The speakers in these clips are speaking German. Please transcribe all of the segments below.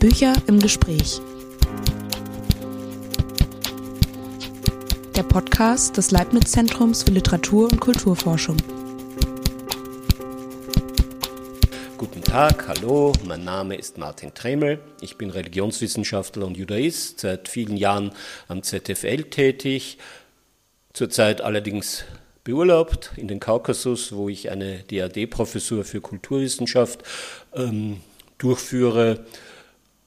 Bücher im Gespräch. Der Podcast des Leibniz-Zentrums für Literatur und Kulturforschung. Guten Tag, hallo, mein Name ist Martin Tremel. Ich bin Religionswissenschaftler und Judaist, seit vielen Jahren am ZFL tätig, zurzeit allerdings beurlaubt in den Kaukasus, wo ich eine DAD-Professur für Kulturwissenschaft ähm, durchführe.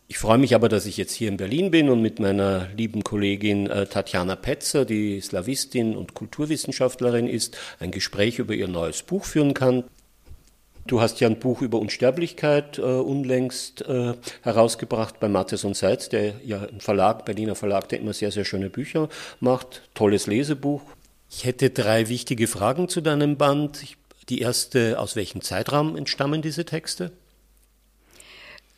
Ich freue mich aber, dass ich jetzt hier in Berlin bin und mit meiner lieben Kollegin äh, Tatjana Petzer, die Slawistin und Kulturwissenschaftlerin ist, ein Gespräch über ihr neues Buch führen kann. Du hast ja ein Buch über Unsterblichkeit äh, unlängst äh, herausgebracht bei Matthes und Seitz, der ja ein Verlag, Berliner Verlag, der immer sehr, sehr schöne Bücher macht. Tolles Lesebuch. Ich hätte drei wichtige Fragen zu deinem Band. Die erste, aus welchem Zeitraum entstammen diese Texte?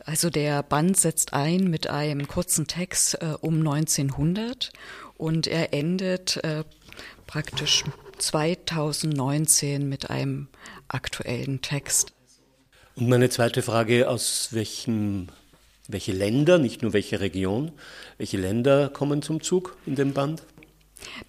Also der Band setzt ein mit einem kurzen Text äh, um 1900 und er endet äh, praktisch 2019 mit einem aktuellen Text. Und meine zweite Frage, aus welchem, welche Länder, nicht nur welche Region, welche Länder kommen zum Zug in dem Band?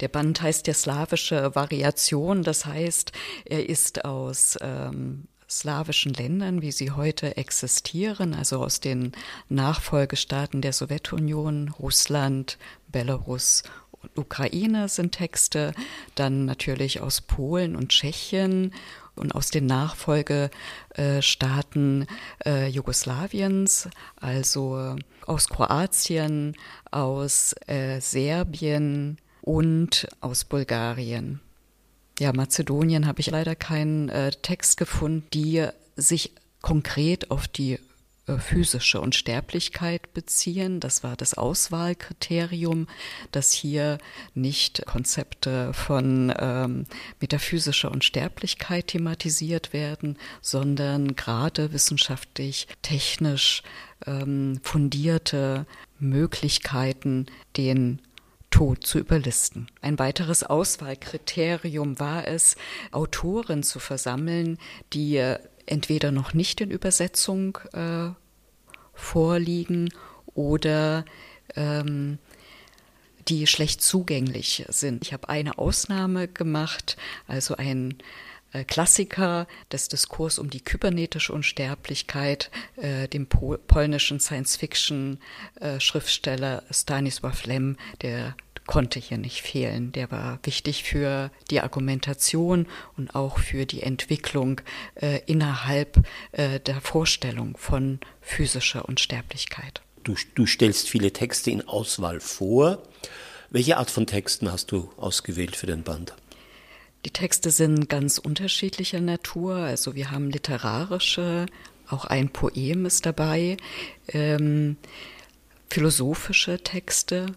Der Band heißt ja slawische Variation, das heißt, er ist aus ähm, slawischen Ländern, wie sie heute existieren, also aus den Nachfolgestaaten der Sowjetunion, Russland, Belarus und Ukraine sind Texte, dann natürlich aus Polen und Tschechien und aus den Nachfolgestaaten äh, Jugoslawiens, also aus Kroatien, aus äh, Serbien, und aus Bulgarien. Ja, Mazedonien habe ich leider keinen äh, Text gefunden, die sich konkret auf die äh, physische Unsterblichkeit beziehen. Das war das Auswahlkriterium, dass hier nicht Konzepte von ähm, metaphysischer Unsterblichkeit thematisiert werden, sondern gerade wissenschaftlich, technisch ähm, fundierte Möglichkeiten, den Tod zu überlisten. Ein weiteres Auswahlkriterium war es, Autoren zu versammeln, die äh, entweder noch nicht in Übersetzung äh, vorliegen oder ähm, die schlecht zugänglich sind. Ich habe eine Ausnahme gemacht, also ein äh, Klassiker des Diskurs um die kybernetische Unsterblichkeit, äh, dem Pol polnischen Science-Fiction-Schriftsteller äh, Stanisław Lem, der konnte hier nicht fehlen. Der war wichtig für die Argumentation und auch für die Entwicklung äh, innerhalb äh, der Vorstellung von physischer Unsterblichkeit. Du, du stellst viele Texte in Auswahl vor. Welche Art von Texten hast du ausgewählt für den Band? Die Texte sind ganz unterschiedlicher Natur. Also wir haben literarische, auch ein Poem ist dabei, ähm, philosophische Texte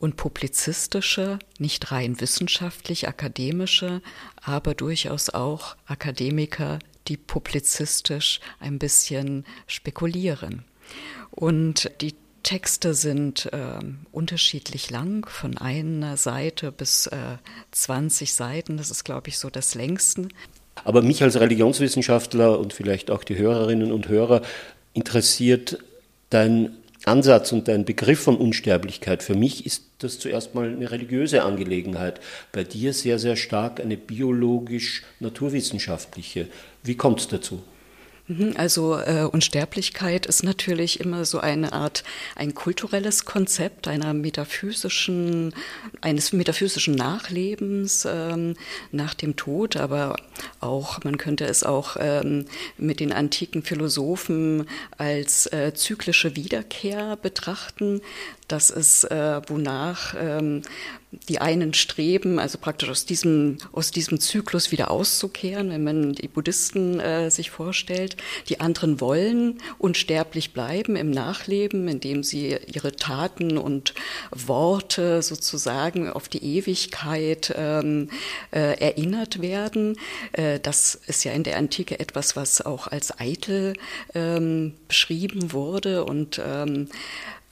und publizistische, nicht rein wissenschaftlich akademische, aber durchaus auch Akademiker, die publizistisch ein bisschen spekulieren. Und die Texte sind äh, unterschiedlich lang, von einer Seite bis äh, 20 Seiten. Das ist, glaube ich, so das längste. Aber mich als Religionswissenschaftler und vielleicht auch die Hörerinnen und Hörer interessiert dein Ansatz und dein Begriff von Unsterblichkeit. Für mich ist das zuerst mal eine religiöse Angelegenheit. Bei dir sehr, sehr stark eine biologisch-naturwissenschaftliche. Wie kommt es dazu? Mhm, also äh, Unsterblichkeit ist natürlich immer so eine Art ein kulturelles Konzept einer metaphysischen eines metaphysischen Nachlebens ähm, nach dem Tod, aber auch man könnte es auch ähm, mit den antiken Philosophen als äh, zyklische Wiederkehr betrachten. Das ist äh, wonach ähm, die einen streben, also praktisch aus diesem, aus diesem Zyklus wieder auszukehren, wenn man die Buddhisten äh, sich vorstellt. Die anderen wollen unsterblich bleiben im Nachleben, indem sie ihre Taten und Worte sozusagen auf die Ewigkeit ähm, äh, erinnert werden. Äh, das ist ja in der Antike etwas, was auch als eitel ähm, beschrieben wurde und ähm,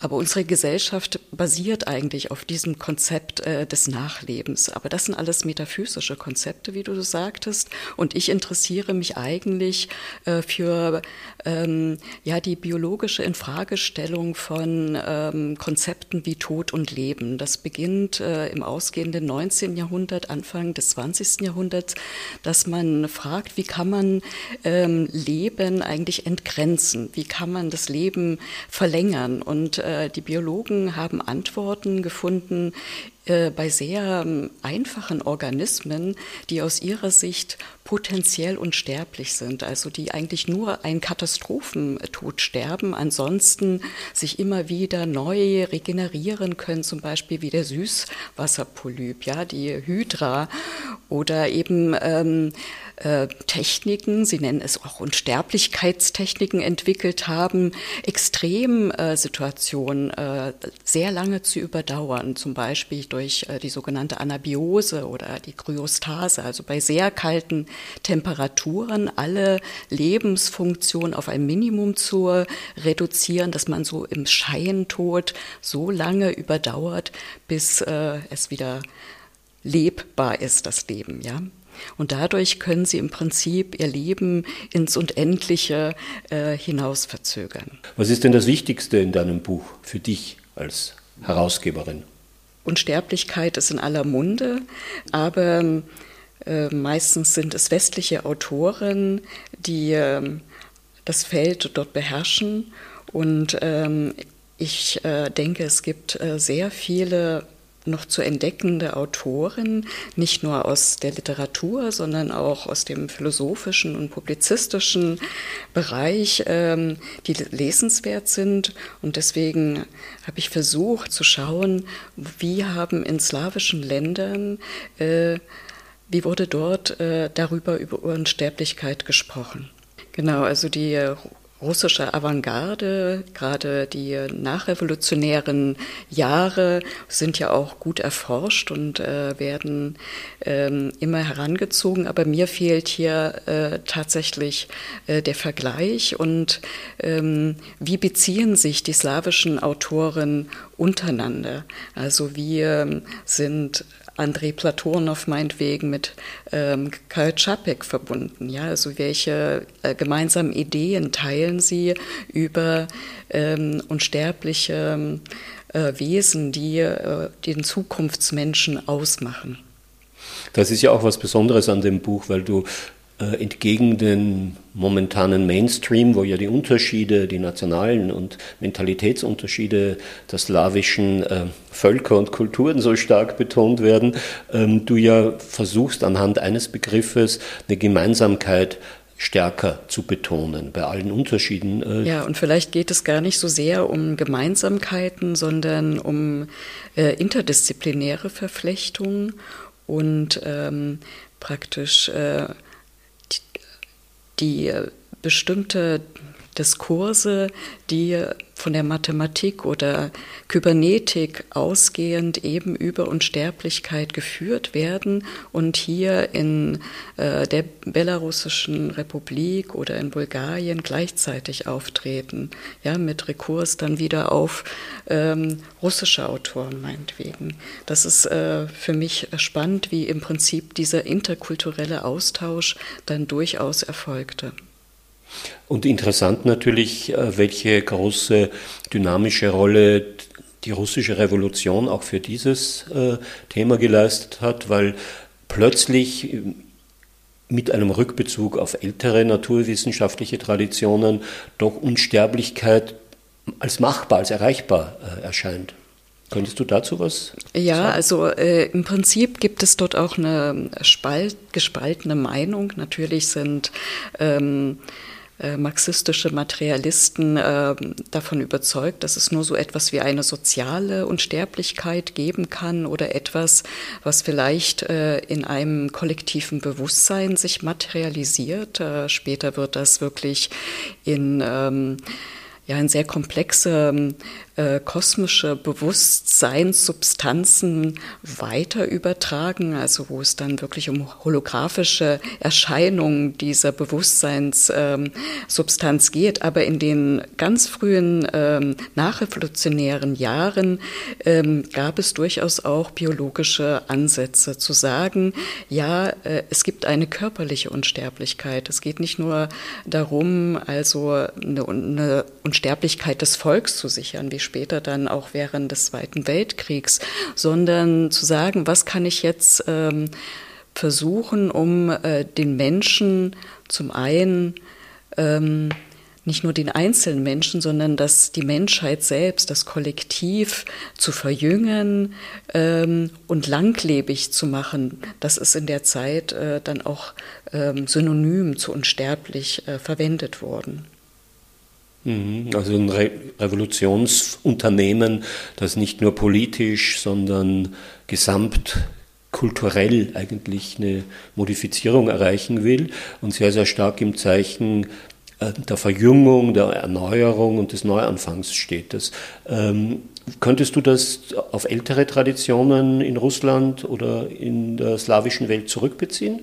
Aber unsere Gesellschaft basiert eigentlich auf diesem Konzept äh, des Nachlebens. Aber das sind alles metaphysische Konzepte, wie du sagtest. Und ich interessiere mich eigentlich äh, für ähm, ja, die biologische Infragestellung von ähm, Konzepten wie Tod und Leben. Das beginnt äh, im ausgehenden 19. Jahrhundert, Anfang des 20. Jahrhunderts, dass man fragt, wie kann man ähm, Leben eigentlich entgrenzen? Wie kann man das Leben verlängern? Und äh, die Biologen haben Antworten gefunden äh, bei sehr ähm, einfachen Organismen, die aus ihrer Sicht potenziell unsterblich sind, also die eigentlich nur einen Katastrophentod sterben, ansonsten sich immer wieder neu regenerieren können, zum Beispiel wie der Süßwasserpolyp, ja, die Hydra oder eben ähm, äh, Techniken, sie nennen es auch Unsterblichkeitstechniken entwickelt haben, Extremsituationen äh, sehr lange zu überdauern, zum Beispiel durch äh, die sogenannte Anabiose oder die Kryostase, also bei sehr kalten Temperaturen alle Lebensfunktionen auf ein Minimum zu reduzieren, dass man so im Scheintod so lange überdauert, bis äh, es wieder lebbar ist, das Leben, ja. Und dadurch können sie im Prinzip ihr Leben ins Unendliche äh, hinaus verzögern. Was ist denn das Wichtigste in deinem Buch für dich als Herausgeberin? Unsterblichkeit ist in aller Munde, aber äh, meistens sind es westliche Autoren, die äh, das Feld dort beherrschen. Und ähm, ich äh, denke, es gibt äh, sehr viele noch zu entdeckende Autoren, nicht nur aus der Literatur, sondern auch aus dem philosophischen und publizistischen Bereich, ähm, die lesenswert sind. Und deswegen habe ich versucht zu schauen, wie haben in slawischen Ländern, äh, wie wurde dort äh, darüber über Unsterblichkeit gesprochen. Genau, also die russische Avantgarde, gerade die nachrevolutionären Jahre sind ja auch gut erforscht und äh, werden ähm, immer herangezogen. Aber mir fehlt hier äh, tatsächlich äh, der Vergleich und ähm, wie beziehen sich die slawischen Autoren untereinander? Also wir sind Andrei Platonow meinetwegen mit ähm, Karl Čapek verbunden. Ja, also welche äh, gemeinsamen Ideen teilen sie über ähm, unsterbliche äh, Wesen, die äh, den Zukunftsmenschen ausmachen? Das ist ja auch was Besonderes an dem Buch, weil du entgegen den momentanen Mainstream, wo ja die Unterschiede, die nationalen und Mentalitätsunterschiede der slawischen äh, Völker und Kulturen so stark betont werden, ähm, du ja versuchst anhand eines Begriffes eine Gemeinsamkeit stärker zu betonen bei allen Unterschieden. Äh ja, und vielleicht geht es gar nicht so sehr um Gemeinsamkeiten, sondern um äh, interdisziplinäre Verflechtungen und ähm, praktisch äh, die bestimmte Diskurse, die von der Mathematik oder Kybernetik ausgehend eben über Unsterblichkeit geführt werden und hier in äh, der belarussischen Republik oder in Bulgarien gleichzeitig auftreten, ja, mit Rekurs dann wieder auf ähm, russische Autoren meinetwegen. Das ist äh, für mich spannend, wie im Prinzip dieser interkulturelle Austausch dann durchaus erfolgte. Und interessant natürlich, äh, welche große dynamische Rolle die russische Revolution auch für dieses äh, Thema geleistet hat, weil plötzlich äh, mit einem Rückbezug auf ältere naturwissenschaftliche Traditionen doch Unsterblichkeit als machbar, als erreichbar erscheint. Könntest du dazu was? Ja, sagen? also äh, im Prinzip gibt es dort auch eine spalt, gespaltene Meinung. Natürlich sind ähm, äh, marxistische Materialisten äh, davon überzeugt, dass es nur so etwas wie eine soziale Unsterblichkeit geben kann oder etwas, was vielleicht äh, in einem kollektiven Bewusstsein sich materialisiert. Äh, später wird das wirklich in ähm, ja, in sehr komplexe äh, kosmische Bewusstseinssubstanzen weiter übertragen, also wo es dann wirklich um holographische Erscheinungen dieser Bewusstseinssubstanz ähm, geht. Aber in den ganz frühen ähm, nachrevolutionären Jahren ähm, gab es durchaus auch biologische Ansätze zu sagen, ja, äh, es gibt eine körperliche Unsterblichkeit. Es geht nicht nur darum, also eine, eine Unsterblichkeit des Volks zu sichern, wie später dann auch während des Zweiten Weltkriegs, sondern zu sagen, was kann ich jetzt ähm, versuchen, um äh, den Menschen zum einen ähm, nicht nur den einzelnen Menschen, sondern dass die Menschheit selbst, das Kollektiv zu verjüngen ähm, und langlebig zu machen. Das ist in der Zeit äh, dann auch ähm, synonym zu unsterblich äh, verwendet worden. Mhm, also ein Re Revolutionsunternehmen, das nicht nur politisch, sondern gesamtkulturell eigentlich eine Modifizierung erreichen will und sehr, sehr stark im Zeichen äh, der Verjüngung, der Erneuerung und des Neuanfangs steht. Das, ähm, könntest du das auf ältere Traditionen in Russland oder in der slawischen Welt zurückbeziehen?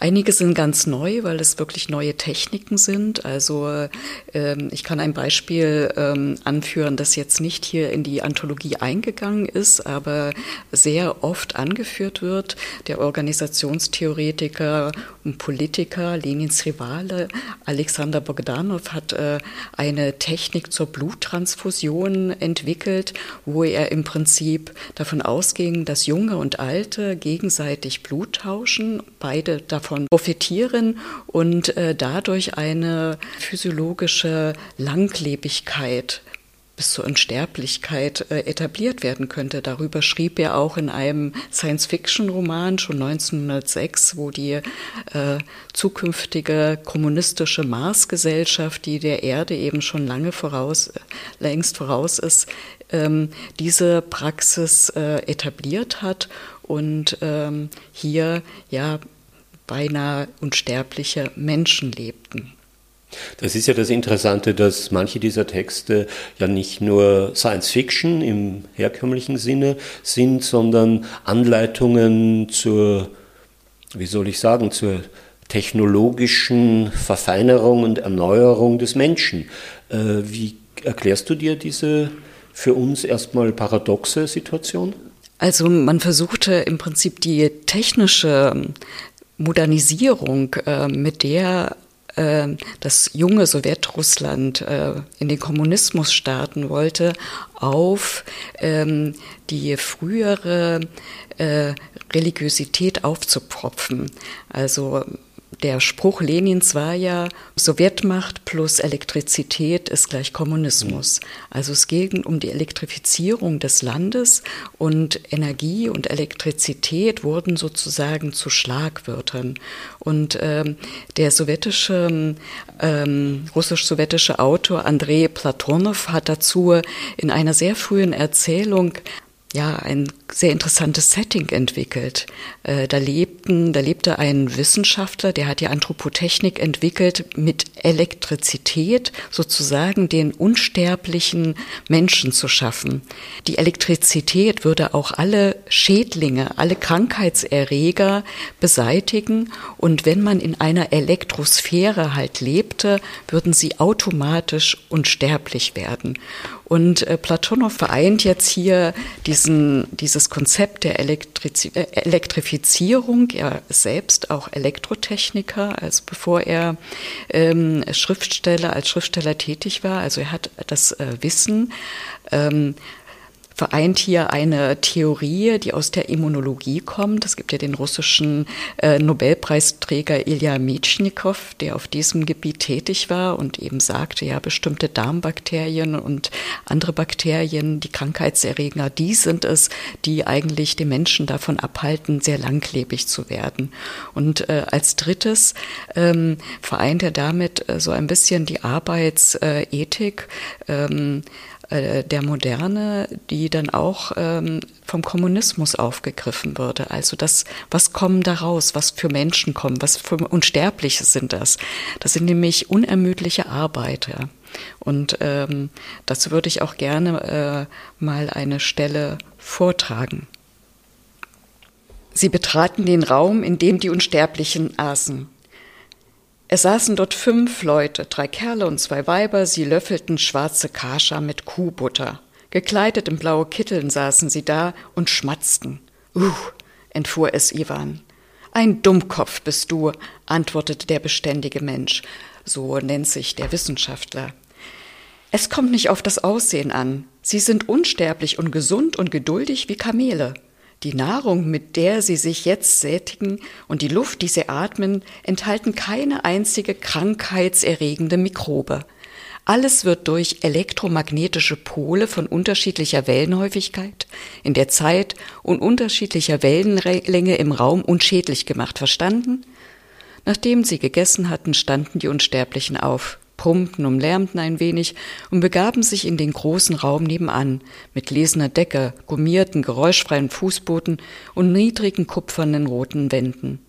Einige sind ganz neu, weil es wirklich neue Techniken sind. Also ähm, ich kann ein Beispiel ähm, anführen, das jetzt nicht hier in die Anthologie eingegangen ist, aber sehr oft angeführt wird. Der Organisationstheoretiker und Politiker Lenins Rivale Alexander Bogdanov hat äh, eine Technik zur Bluttransfusion entwickelt, wo er im Prinzip davon ausging, dass Junge und Alte gegenseitig Blut tauschen, beide davon davon profitieren und äh, dadurch eine physiologische Langlebigkeit bis zur Unsterblichkeit äh, etabliert werden könnte. Darüber schrieb er auch in einem Science-Fiction-Roman schon 1906, wo die äh, zukünftige kommunistische Marsgesellschaft, die der Erde eben schon lange voraus, längst voraus ist, ähm, diese Praxis äh, etabliert hat und ähm, hier ja beinahe unsterbliche Menschen lebten. Das ist ja das Interessante, dass manche dieser Texte ja nicht nur Science Fiction im herkömmlichen Sinne sind, sondern Anleitungen zur, wie soll ich sagen, zur technologischen Verfeinerung und Erneuerung des Menschen. Äh, wie erklärst du dir diese für uns erstmal paradoxe Situation? Also man versuchte im Prinzip die technische Modernisierung, äh, mit der äh, das junge Sowjetrussland äh, in den Kommunismus starten wollte, auf ähm, die frühere äh, Religiosität aufzupropfen. Also der Spruch Lenins war ja, Sowjetmacht plus Elektrizität ist gleich Kommunismus. Also es ging um die Elektrifizierung des Landes und Energie und Elektrizität wurden sozusagen zu Schlagwörtern. Und ähm, der sowjetische, ähm, russisch-sowjetische Autor Andrei Platonow hat dazu in einer sehr frühen Erzählung ja, ein sehr interessantes Setting entwickelt. Äh, da lebten, da lebte ein Wissenschaftler, der hat die Anthropotechnik entwickelt, mit Elektrizität sozusagen den unsterblichen Menschen zu schaffen. Die Elektrizität würde auch alle Schädlinge, alle Krankheitserreger beseitigen und wenn man in einer Elektrosphäre halt lebte, würden sie automatisch unsterblich werden. Und äh, Platonow vereint jetzt hier diesen, dieses Konzept der Elektriz äh, Elektrifizierung. Er ist selbst auch Elektrotechniker, also bevor er ähm, Schriftsteller als Schriftsteller tätig war. Also er hat das äh, Wissen ähm, vereint hier eine Theorie, die aus der Immunologie kommt. Es gibt ja den russischen äh, Nobelpreisträger Ilya Metschnikow, der auf diesem Gebiet tätig war und eben sagte, ja, bestimmte Darmbakterien und andere Bakterien, die Krankheitserreger, die sind es, die eigentlich den Menschen davon abhalten, sehr langlebig zu werden. Und äh, als drittes ähm, vereint er damit äh, so ein bisschen die Arbeitsethik. Ähm, äh, der Moderne, die dann auch ähm, vom Kommunismus aufgegriffen würde. Also das, was kommen daraus, was für Menschen kommen, was für Unsterbliche sind das? Das sind nämlich unermüdliche Arbeiter. Und ähm, dazu würde ich auch gerne äh, mal eine Stelle vortragen. Sie betraten den Raum, in dem die Unsterblichen aßen. Es saßen dort fünf Leute, drei Kerle und zwei Weiber, sie löffelten schwarze Kascha mit Kuhbutter. Gekleidet in blaue Kitteln saßen sie da und schmatzten. Uh, entfuhr es Iwan. Ein Dummkopf bist du, antwortete der beständige Mensch, so nennt sich der Wissenschaftler. Es kommt nicht auf das Aussehen an. Sie sind unsterblich und gesund und geduldig wie Kamele. Die Nahrung, mit der sie sich jetzt sättigen, und die Luft, die sie atmen, enthalten keine einzige krankheitserregende Mikrobe. Alles wird durch elektromagnetische Pole von unterschiedlicher Wellenhäufigkeit in der Zeit und unterschiedlicher Wellenlänge im Raum unschädlich gemacht. Verstanden? Nachdem sie gegessen hatten, standen die Unsterblichen auf brummten und lärmten ein wenig und begaben sich in den großen Raum nebenan, mit lesener Decke, gummierten, geräuschfreien Fußboden und niedrigen kupfernen roten Wänden.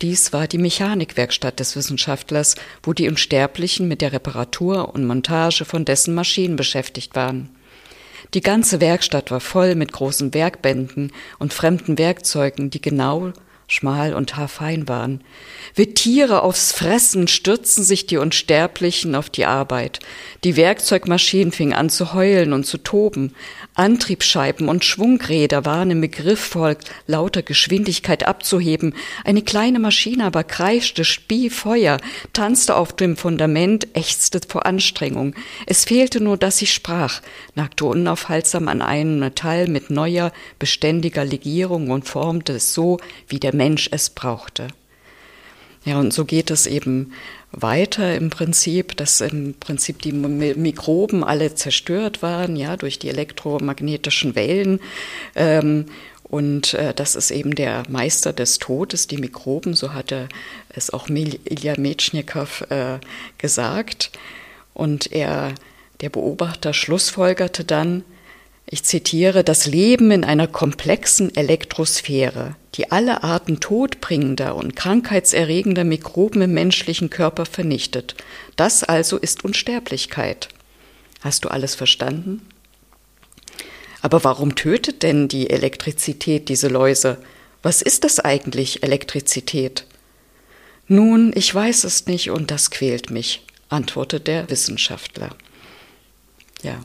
Dies war die Mechanikwerkstatt des Wissenschaftlers, wo die Unsterblichen mit der Reparatur und Montage von dessen Maschinen beschäftigt waren. Die ganze Werkstatt war voll mit großen Werkbänden und fremden Werkzeugen, die genau schmal und haarfein waren. Wie Tiere aufs Fressen stürzten sich die Unsterblichen auf die Arbeit. Die Werkzeugmaschinen fingen an zu heulen und zu toben. Antriebsscheiben und Schwungräder waren im Begriff, vor lauter Geschwindigkeit abzuheben. Eine kleine Maschine aber kreischte, spie Feuer, tanzte auf dem Fundament, ächzte vor Anstrengung. Es fehlte nur, dass sie sprach, nagte unaufhaltsam an einem Metall mit neuer, beständiger Legierung und formte es so, wie der Mensch es brauchte. Ja, und so geht es eben weiter im Prinzip, dass im Prinzip die Mikroben alle zerstört waren, ja, durch die elektromagnetischen Wellen. Ähm, und äh, das ist eben der Meister des Todes, die Mikroben, so hatte es auch Ilya Metschnikow äh, gesagt. Und er, der Beobachter, schlussfolgerte dann, ich zitiere, das Leben in einer komplexen Elektrosphäre, die alle Arten todbringender und krankheitserregender Mikroben im menschlichen Körper vernichtet. Das also ist Unsterblichkeit. Hast du alles verstanden? Aber warum tötet denn die Elektrizität diese Läuse? Was ist das eigentlich, Elektrizität? Nun, ich weiß es nicht und das quält mich, antwortet der Wissenschaftler. Ja,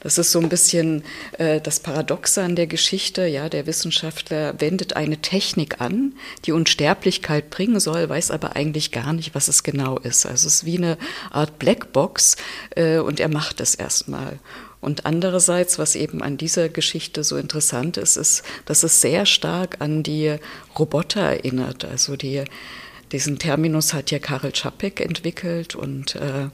das ist so ein bisschen äh, das Paradoxe an der Geschichte. Ja, der Wissenschaftler wendet eine Technik an, die Unsterblichkeit bringen soll, weiß aber eigentlich gar nicht, was es genau ist. Also es ist wie eine Art Blackbox äh, und er macht es erstmal. Und andererseits, was eben an dieser Geschichte so interessant ist, ist, dass es sehr stark an die Roboter erinnert. Also die, diesen Terminus hat ja Karel Čapek entwickelt und äh,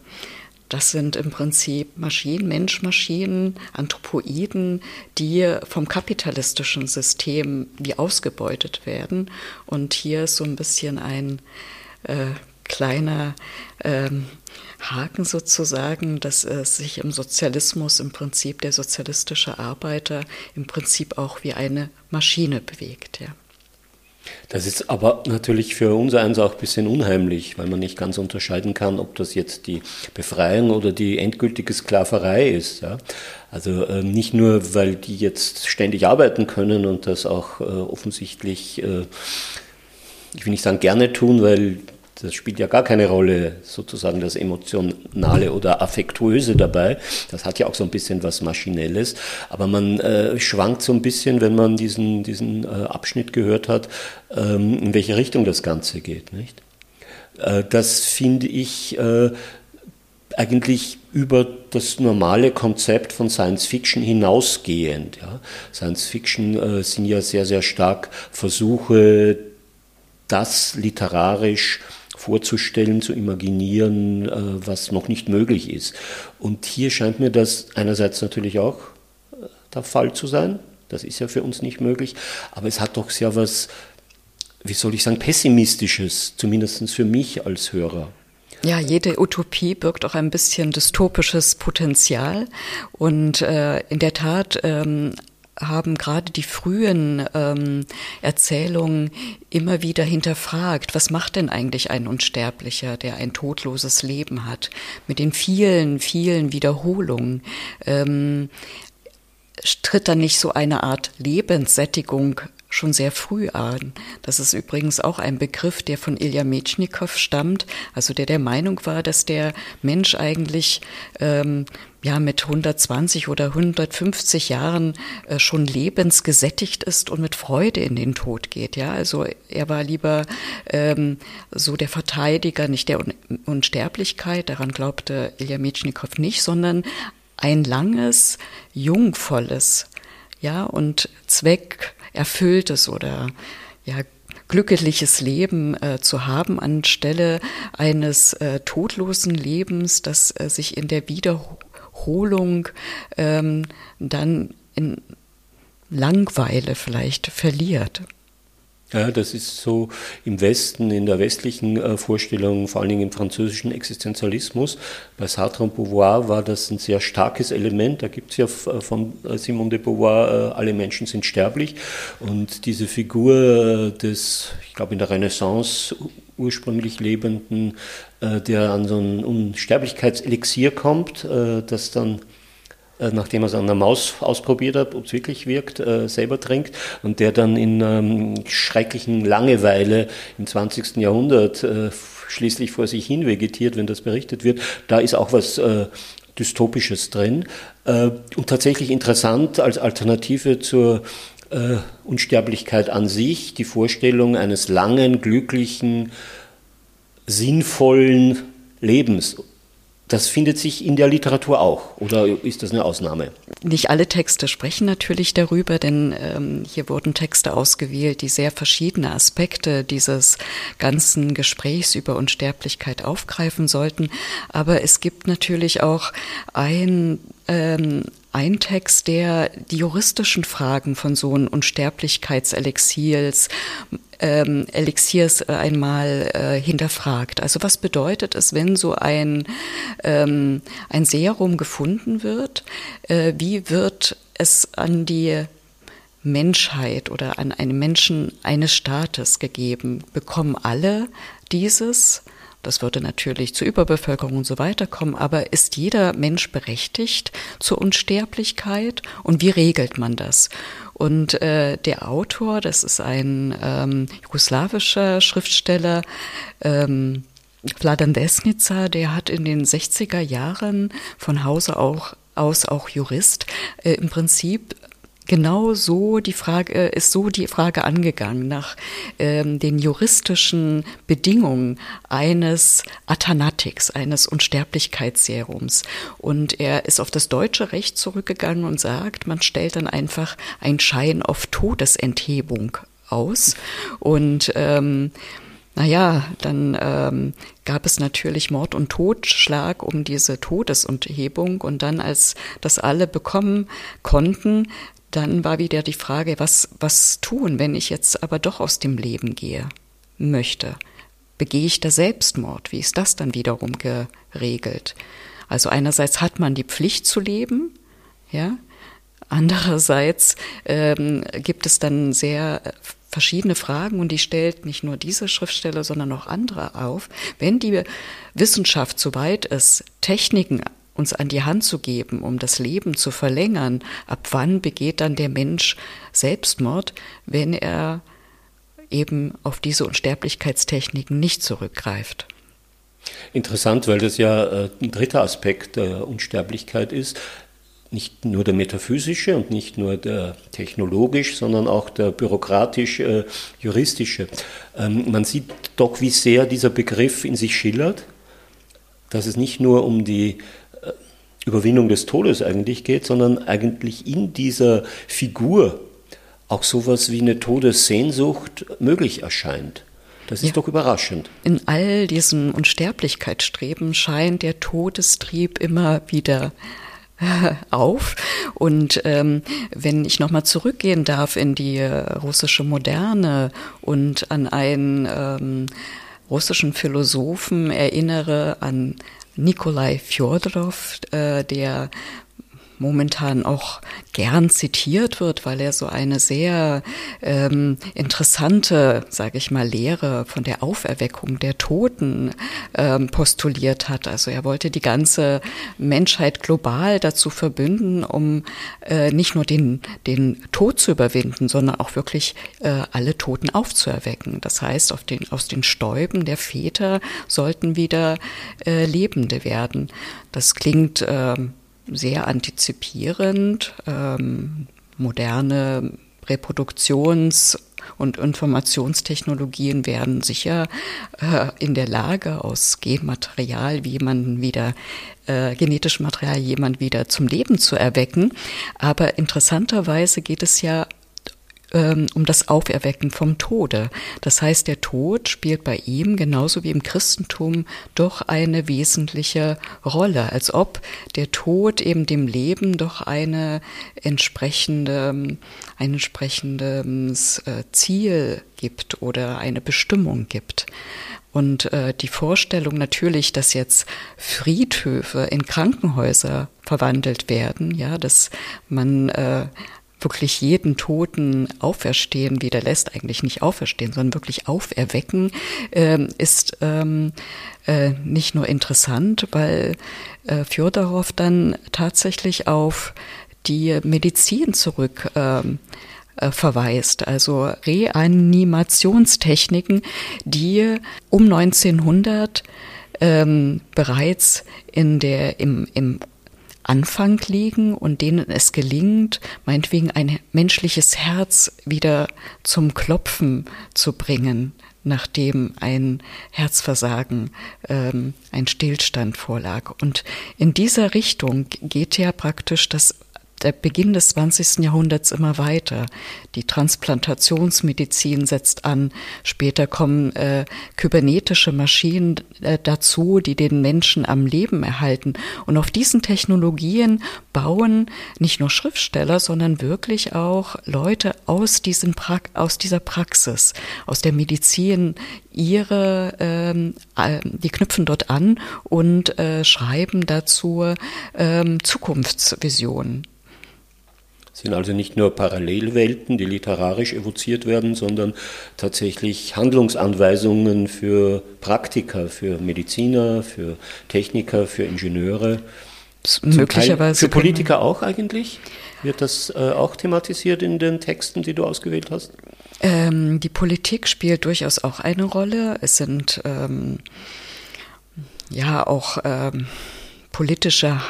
das sind im Prinzip Maschinen, Mensch-Maschinen, Anthropoiden, die vom kapitalistischen System wie ausgebeutet werden. Und hier ist so ein bisschen ein äh, kleiner ähm, Haken sozusagen, dass es sich im Sozialismus im Prinzip der sozialistische Arbeiter im Prinzip auch wie eine Maschine bewegt. Ja. Das ist aber natürlich für uns eins auch ein bisschen unheimlich, weil man nicht ganz unterscheiden kann, ob das jetzt die Befreiung oder die endgültige Sklaverei ist. Ja? Also äh, nicht nur, weil die jetzt ständig arbeiten können und das auch äh, offensichtlich, äh, ich will nicht sagen gerne tun, weil das spielt ja gar keine Rolle, sozusagen das Emotionale oder Affektuöse dabei. Das hat ja auch so ein bisschen was Maschinelles. Aber man äh, schwankt so ein bisschen, wenn man diesen, diesen äh, Abschnitt gehört hat, ähm, in welche Richtung das Ganze geht. Nicht? Äh, das finde ich äh, eigentlich über das normale Konzept von Science Fiction hinausgehend. Ja. Science Fiction äh, sind ja sehr, sehr stark Versuche, das literarisch vorzustellen, zu imaginieren, äh, was noch nicht möglich ist. Und hier scheint mir das einerseits natürlich auch äh, der Fall zu sein. Das ist ja für uns nicht möglich. Aber es hat doch sehr was, wie soll ich sagen, pessimistisches, zumindest für mich als Hörer. Ja, jede Utopie birgt auch ein bisschen dystopisches Potenzial. Und äh, in der Tat ähm, haben gerade die frühen ähm, Erzählungen immer wieder hinterfragt, was macht denn eigentlich ein Unsterblicher, der ein todloses Leben hat, mit den vielen, vielen Wiederholungen. Ähm, tritt dann nicht so eine Art Lebenssättigung schon sehr früh an. Das ist übrigens auch ein Begriff, der von Ilya Metschnikow stammt, also der der Meinung war, dass der Mensch eigentlich ähm, ja mit 120 oder 150 Jahren äh, schon lebensgesättigt ist und mit Freude in den Tod geht. Ja, also er war lieber ähm, so der Verteidiger nicht der Un Unsterblichkeit, daran glaubte Ilya Metschnikow nicht, sondern ein langes, jungvolles, ja und Zweck erfülltes oder ja glückliches Leben äh, zu haben anstelle eines äh, todlosen Lebens, das äh, sich in der Wiederholung ähm, dann in Langweile vielleicht verliert. Ja, das ist so im Westen, in der westlichen äh, Vorstellung, vor allen Dingen im französischen Existenzialismus. Bei Sartre und Beauvoir war das ein sehr starkes Element. Da gibt es ja äh, von äh, Simone de Beauvoir, alle Menschen sind sterblich. Und diese Figur des, ich glaube in der Renaissance ursprünglich Lebenden, der an so ein Unsterblichkeitselixier kommt, das dann äh, nachdem er es an der Maus ausprobiert hat, ob es wirklich wirkt, äh, selber trinkt und der dann in ähm, schrecklichen Langeweile im 20. Jahrhundert äh, schließlich vor sich hin vegetiert, wenn das berichtet wird, da ist auch was äh, Dystopisches drin äh, und tatsächlich interessant als Alternative zur äh, Unsterblichkeit an sich, die Vorstellung eines langen, glücklichen, sinnvollen Lebens das findet sich in der Literatur auch, oder ist das eine Ausnahme? Nicht alle Texte sprechen natürlich darüber, denn ähm, hier wurden Texte ausgewählt, die sehr verschiedene Aspekte dieses ganzen Gesprächs über Unsterblichkeit aufgreifen sollten. Aber es gibt natürlich auch ein ähm, ein Text, der die juristischen Fragen von so einem Unsterblichkeitselixiers ähm, Elixiers äh, einmal äh, hinterfragt. Also was bedeutet es, wenn so ein, ähm, ein Serum gefunden wird? Äh, wie wird es an die Menschheit oder an einen Menschen eines Staates gegeben? Bekommen alle dieses? Das würde natürlich zur Überbevölkerung und so weiter kommen, aber ist jeder Mensch berechtigt zur Unsterblichkeit und wie regelt man das? Und äh, der Autor, das ist ein ähm, jugoslawischer Schriftsteller, ähm, Vladan Desnica, der hat in den 60er Jahren von Hause auch aus auch Jurist, äh, im Prinzip genau so die Frage äh, ist so die Frage angegangen nach ähm, den juristischen Bedingungen eines Athanatics, eines Unsterblichkeitsserums. Und er ist auf das deutsche Recht zurückgegangen und sagt, man stellt dann einfach einen Schein auf Todesenthebung aus und ähm, naja, dann ähm, gab es natürlich Mord und Totschlag um diese Todesenthebung und dann, als das alle bekommen konnten, dann war wieder die Frage, was, was tun, wenn ich jetzt aber doch aus dem Leben gehe möchte? Begehe ich da Selbstmord? Wie ist das dann wiederum geregelt? Also einerseits hat man die Pflicht zu leben, ja, andererseits ähm, gibt es dann sehr verschiedene Fragen und die stellt nicht nur diese Schriftsteller, sondern auch andere auf. Wenn die Wissenschaft so weit ist, Techniken uns an die Hand zu geben, um das Leben zu verlängern. Ab wann begeht dann der Mensch Selbstmord, wenn er eben auf diese Unsterblichkeitstechniken nicht zurückgreift? Interessant, weil das ja äh, ein dritter Aspekt der Unsterblichkeit ist. Nicht nur der metaphysische und nicht nur der technologisch, sondern auch der bürokratisch-juristische. Äh, ähm, man sieht doch, wie sehr dieser Begriff in sich schillert, dass es nicht nur um die Überwindung des Todes eigentlich geht, sondern eigentlich in dieser Figur auch sowas wie eine Todessehnsucht möglich erscheint. Das ist ja. doch überraschend. In all diesem Unsterblichkeitsstreben scheint der Todestrieb immer wieder äh, auf. Und ähm, wenn ich nochmal zurückgehen darf in die äh, russische Moderne und an ein ähm, russischen Philosophen erinnere, an Nikolai Fjodorov, äh, der momentan auch gern zitiert wird, weil er so eine sehr ähm, interessante, sage ich mal, Lehre von der Auferweckung der Toten ähm, postuliert hat. Also er wollte die ganze Menschheit global dazu verbünden, um äh, nicht nur den, den Tod zu überwinden, sondern auch wirklich äh, alle Toten aufzuerwecken. Das heißt, auf den, aus den Stäuben der Väter sollten wieder äh, Lebende werden. Das klingt äh, sehr antizipierend. Ähm, moderne Reproduktions- und Informationstechnologien werden sicher äh, in der Lage, aus Genmaterial jemanden wieder, äh, genetischem Material jemand wieder zum Leben zu erwecken. Aber interessanterweise geht es ja ähm, um das Auferwecken vom Tode. Das heißt, der Tod spielt bei ihm genauso wie im Christentum doch eine wesentliche Rolle, als ob der Tod eben dem Leben doch eine entsprechende, ein entsprechendes äh, Ziel gibt oder eine Bestimmung gibt. Und äh, die Vorstellung natürlich, dass jetzt Friedhöfe in Krankenhäuser verwandelt werden, ja, dass man äh, wirklich jeden Toten auferstehen wieder lässt, eigentlich nicht auferstehen, sondern wirklich auferwecken, äh, ist ähm, äh, nicht nur interessant, weil äh, Fjodorov dann tatsächlich auf die Medizin zurück ähm, äh, verweist, also Reanimationstechniken, die um 1900 ähm, bereits in der, im, im Anfang liegen und denen es gelingt, meinetwegen ein menschliches Herz wieder zum Klopfen zu bringen, nachdem ein Herzversagen, ähm, ein Stillstand vorlag. Und in dieser Richtung geht ja praktisch das der Beginn des 20. Jahrhunderts immer weiter. Die Transplantationsmedizin setzt an. Später kommen äh, kybernetische Maschinen äh, dazu, die den Menschen am Leben erhalten. Und auf diesen Technologien bauen nicht nur Schriftsteller, sondern wirklich auch Leute aus, diesen pra aus dieser Praxis, aus der Medizin ihre, ähm, äh, die knüpfen dort an und äh, schreiben dazu ähm, Zukunftsvisionen sind also nicht nur Parallelwelten, die literarisch evoziert werden, sondern tatsächlich Handlungsanweisungen für Praktiker, für Mediziner, für Techniker, für Ingenieure. Möglicherweise. Für Politiker auch eigentlich? Wird das äh, auch thematisiert in den Texten, die du ausgewählt hast? Ähm, die Politik spielt durchaus auch eine Rolle. Es sind ähm, ja auch ähm, politische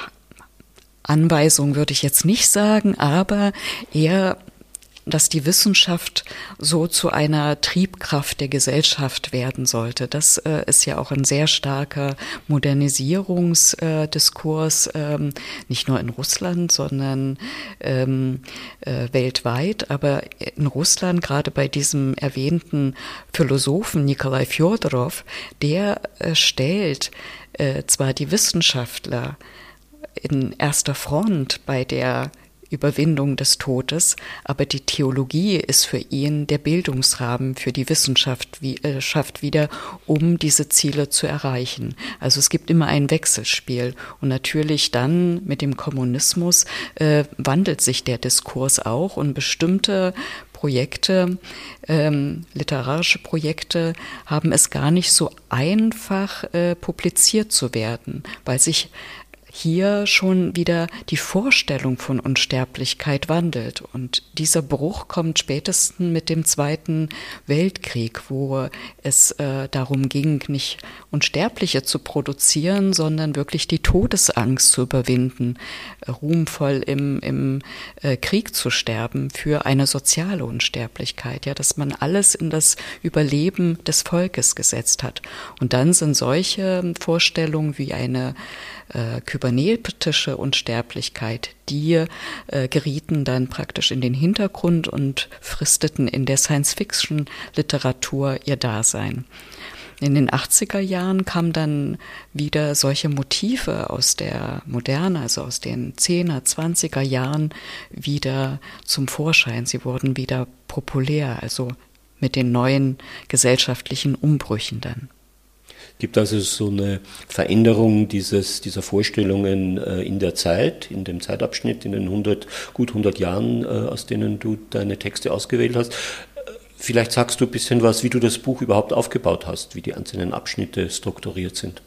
Anweisung würde ich jetzt nicht sagen, aber eher dass die Wissenschaft so zu einer Triebkraft der Gesellschaft werden sollte. Das äh, ist ja auch ein sehr starker Modernisierungsdiskurs, äh, ähm, nicht nur in Russland, sondern ähm, äh, weltweit. Aber in Russland, gerade bei diesem erwähnten Philosophen Nikolai Fjodorov, der äh, stellt äh, zwar die Wissenschaftler in erster Front bei der Überwindung des Todes, aber die Theologie ist für ihn der Bildungsrahmen für die Wissenschaft wie, äh, schafft wieder, um diese Ziele zu erreichen. Also es gibt immer ein Wechselspiel und natürlich dann mit dem Kommunismus äh, wandelt sich der Diskurs auch und bestimmte Projekte, ähm, literarische Projekte haben es gar nicht so einfach, äh, publiziert zu werden, weil sich hier schon wieder die Vorstellung von Unsterblichkeit wandelt. Und dieser Bruch kommt spätestens mit dem Zweiten Weltkrieg, wo es äh, darum ging, nicht Unsterbliche zu produzieren, sondern wirklich die Todesangst zu überwinden, ruhmvoll im, im äh, Krieg zu sterben für eine soziale Unsterblichkeit, ja, dass man alles in das Überleben des Volkes gesetzt hat. Und dann sind solche Vorstellungen wie eine äh, kybernetische Unsterblichkeit, die äh, gerieten dann praktisch in den Hintergrund und fristeten in der Science-Fiction-Literatur ihr Dasein. In den 80er Jahren kamen dann wieder solche Motive aus der Moderne, also aus den 10er, 20er Jahren wieder zum Vorschein. Sie wurden wieder populär, also mit den neuen gesellschaftlichen Umbrüchen dann. Gibt also so eine Veränderung dieses, dieser Vorstellungen äh, in der Zeit, in dem Zeitabschnitt, in den 100, gut 100 Jahren, äh, aus denen du deine Texte ausgewählt hast. Vielleicht sagst du ein bisschen was, wie du das Buch überhaupt aufgebaut hast, wie die einzelnen Abschnitte strukturiert sind.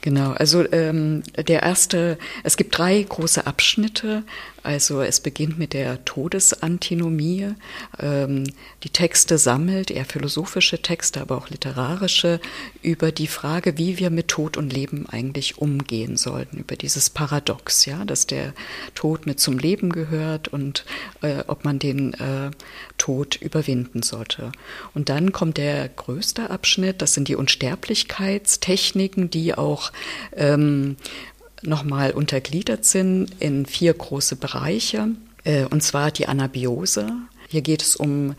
Genau, also ähm, der erste, es gibt drei große Abschnitte. Also es beginnt mit der Todesantinomie. Ähm, die Texte sammelt, eher philosophische Texte, aber auch literarische, über die Frage, wie wir mit Tod und Leben eigentlich umgehen sollten, über dieses Paradox, ja, dass der Tod mit zum Leben gehört und äh, ob man den äh, Tod überwinden sollte. Und dann kommt der größte Abschnitt, das sind die Unsterblichkeitstechniken, die auch ähm, nochmal untergliedert sind in vier große Bereiche, äh, und zwar die Anabiose. Hier geht es um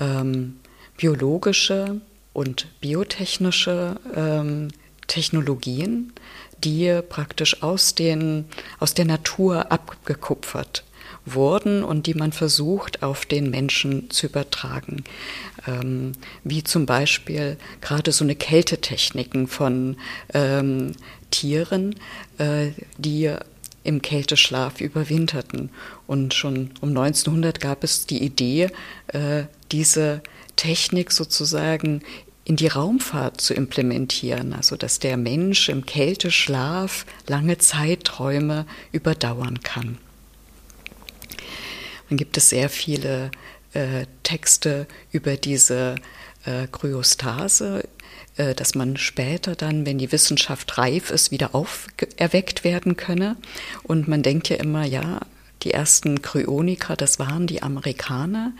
ähm, biologische und biotechnische ähm, Technologien, die praktisch aus, den, aus der Natur abgekupfert wurden und die man versucht auf den Menschen zu übertragen. Ähm, wie zum Beispiel gerade so eine Kältetechniken von ähm, Tieren, äh, die im Kälteschlaf überwinterten. Und schon um 1900 gab es die Idee, äh, diese Technik sozusagen in die Raumfahrt zu implementieren, also dass der Mensch im Kälteschlaf lange Zeiträume überdauern kann. Dann gibt es sehr viele äh, Texte über diese äh, Kryostase, dass man später dann, wenn die Wissenschaft reif ist, wieder auferweckt werden könne. Und man denkt ja immer, ja, die ersten Kryoniker, das waren die Amerikaner.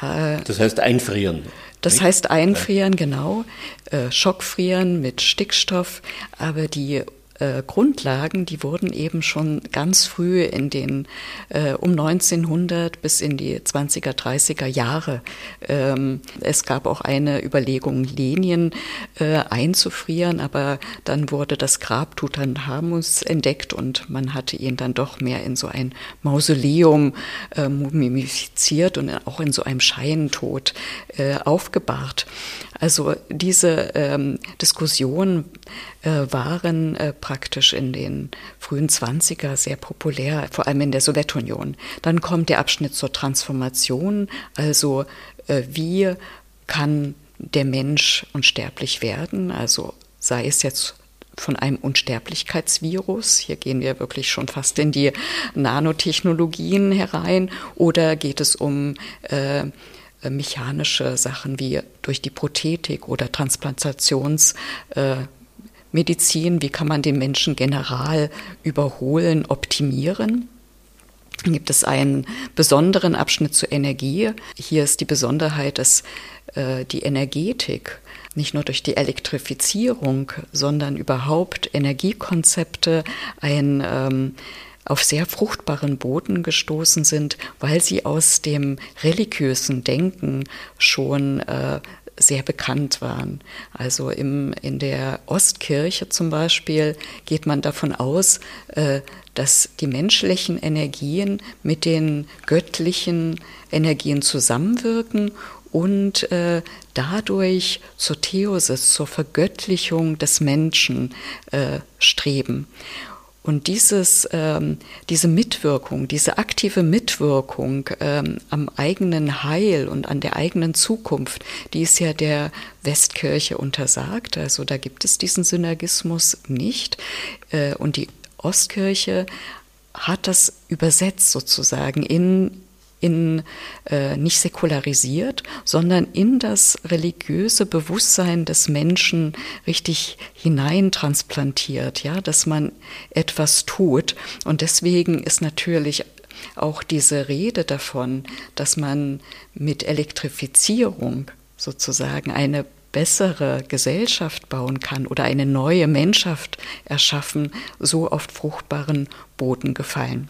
Äh, das heißt einfrieren. Das heißt einfrieren, genau. Äh, Schockfrieren mit Stickstoff. Aber die äh, Grundlagen, die wurden eben schon ganz früh in den äh, um 1900 bis in die 20er, 30er Jahre. Ähm, es gab auch eine Überlegung, Lenien äh, einzufrieren, aber dann wurde das Grab Tutanchamus entdeckt und man hatte ihn dann doch mehr in so ein Mausoleum äh, mumifiziert und auch in so einem Scheintod äh, aufgebahrt. Also diese ähm, Diskussion äh, waren äh, praktisch in den frühen 20er sehr populär, vor allem in der Sowjetunion. Dann kommt der Abschnitt zur Transformation, also äh, wie kann der Mensch unsterblich werden, also sei es jetzt von einem Unsterblichkeitsvirus. Hier gehen wir wirklich schon fast in die Nanotechnologien herein. Oder geht es um äh, mechanische Sachen wie durch die Prothetik oder Transplantationsmedizin, äh, wie kann man den Menschen general überholen, optimieren. Dann gibt es einen besonderen Abschnitt zur Energie. Hier ist die Besonderheit, dass äh, die Energetik nicht nur durch die Elektrifizierung, sondern überhaupt Energiekonzepte ein ähm, auf sehr fruchtbaren Boden gestoßen sind, weil sie aus dem religiösen Denken schon äh, sehr bekannt waren. Also im, in der Ostkirche zum Beispiel geht man davon aus, äh, dass die menschlichen Energien mit den göttlichen Energien zusammenwirken und äh, dadurch zur Theosis, zur Vergöttlichung des Menschen äh, streben. Und dieses, ähm, diese Mitwirkung, diese aktive Mitwirkung ähm, am eigenen Heil und an der eigenen Zukunft, die ist ja der Westkirche untersagt. Also da gibt es diesen Synergismus nicht. Äh, und die Ostkirche hat das übersetzt sozusagen in in, äh, nicht säkularisiert, sondern in das religiöse Bewusstsein des Menschen richtig hineintransplantiert, ja, dass man etwas tut. Und deswegen ist natürlich auch diese Rede davon, dass man mit Elektrifizierung sozusagen eine bessere Gesellschaft bauen kann oder eine neue Menschheit erschaffen, so auf fruchtbaren Boden gefallen.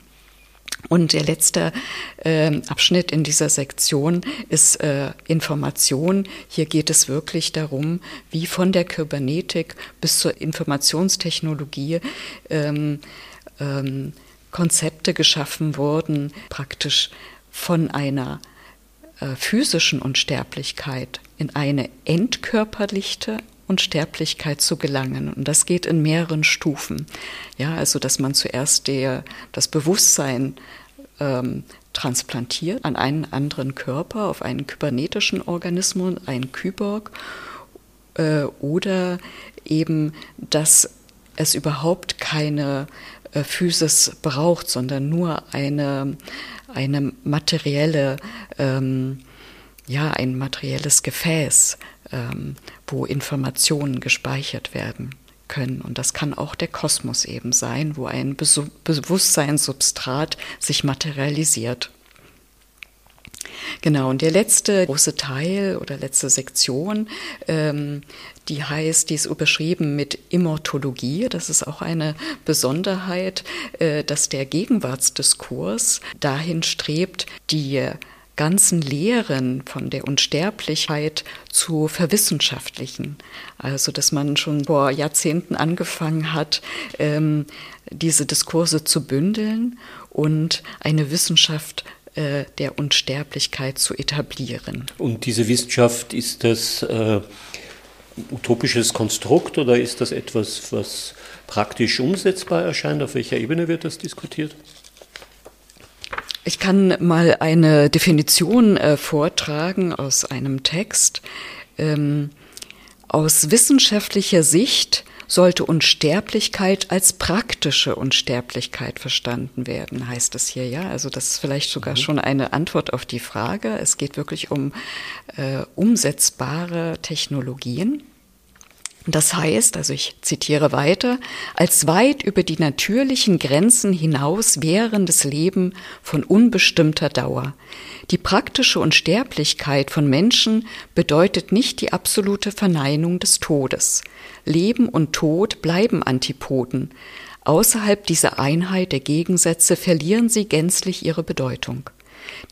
Und der letzte äh, Abschnitt in dieser Sektion ist äh, Information. Hier geht es wirklich darum, wie von der Kybernetik bis zur Informationstechnologie ähm, ähm, Konzepte geschaffen wurden, praktisch von einer äh, physischen Unsterblichkeit in eine entkörperlichte Unsterblichkeit zu gelangen. Und das geht in mehreren Stufen. Ja, also dass man zuerst der, das Bewusstsein ähm, transplantiert an einen anderen Körper, auf einen kybernetischen Organismus, einen Kyborg, äh, oder eben, dass es überhaupt keine äh, Physis braucht, sondern nur eine, eine materielle, ähm, ja, ein materielles Gefäß, ähm, wo Informationen gespeichert werden können. Und das kann auch der Kosmos eben sein, wo ein Bewusstseinssubstrat sich materialisiert. Genau, und der letzte große Teil oder letzte Sektion, ähm, die heißt, die ist überschrieben mit Immortologie. Das ist auch eine Besonderheit, äh, dass der Gegenwartsdiskurs dahin strebt, die ganzen Lehren von der Unsterblichkeit zu verwissenschaftlichen. Also, dass man schon vor Jahrzehnten angefangen hat, ähm, diese Diskurse zu bündeln und eine Wissenschaft äh, der Unsterblichkeit zu etablieren. Und diese Wissenschaft, ist das äh, utopisches Konstrukt oder ist das etwas, was praktisch umsetzbar erscheint? Auf welcher Ebene wird das diskutiert? Ich kann mal eine Definition äh, vortragen aus einem Text. Ähm, aus wissenschaftlicher Sicht sollte Unsterblichkeit als praktische Unsterblichkeit verstanden werden, heißt es hier, ja. Also das ist vielleicht sogar mhm. schon eine Antwort auf die Frage. Es geht wirklich um äh, umsetzbare Technologien. Das heißt, also ich zitiere weiter, als weit über die natürlichen Grenzen hinaus währendes Leben von unbestimmter Dauer. Die praktische Unsterblichkeit von Menschen bedeutet nicht die absolute Verneinung des Todes. Leben und Tod bleiben Antipoden. Außerhalb dieser Einheit der Gegensätze verlieren sie gänzlich ihre Bedeutung.